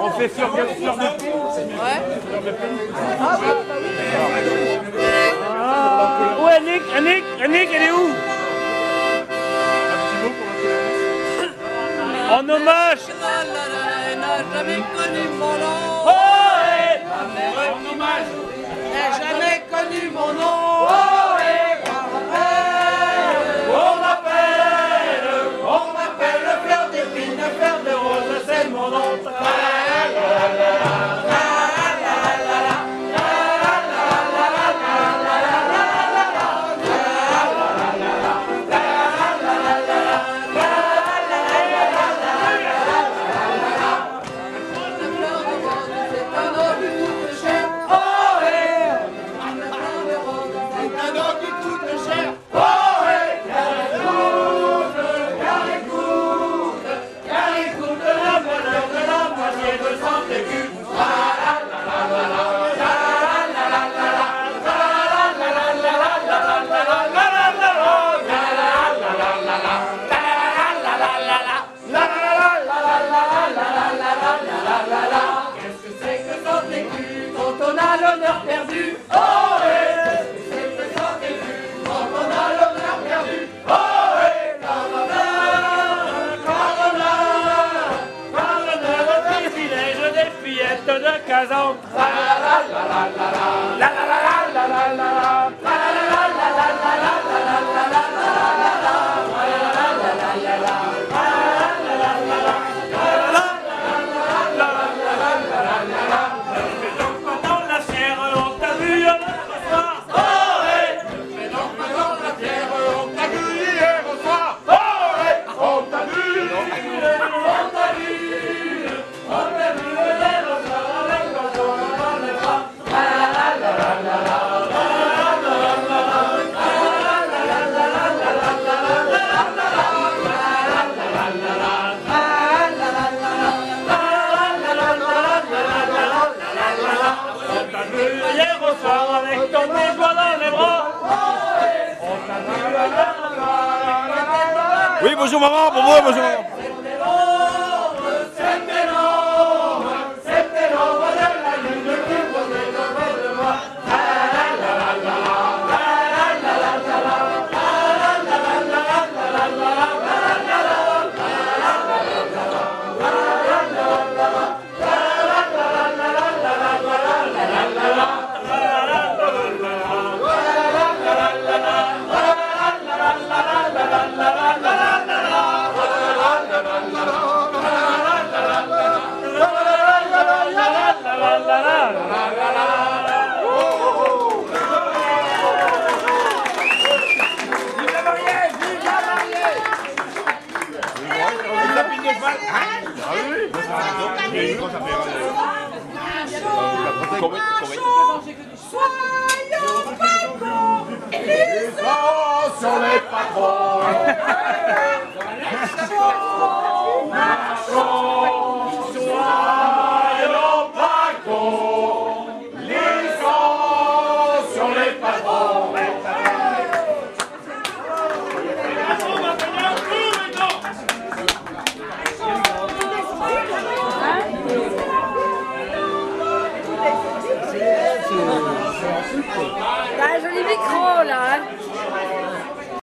On fait sur quelle fleur de Ouais. Ah, Où est Nick Nick Nick, elle est où? En hommage Elle n'a jamais connu mon nom. Oh, hey En hommage n'a jamais connu mon nom. On m'appelle, on m'appelle fleur d'épine, fleur de rose, c'est mon nom. T'a vu, on t'a vu, Bujumamá, Bubô, Bujumamá. Sur les patrons T'as un joli micro là. Hein.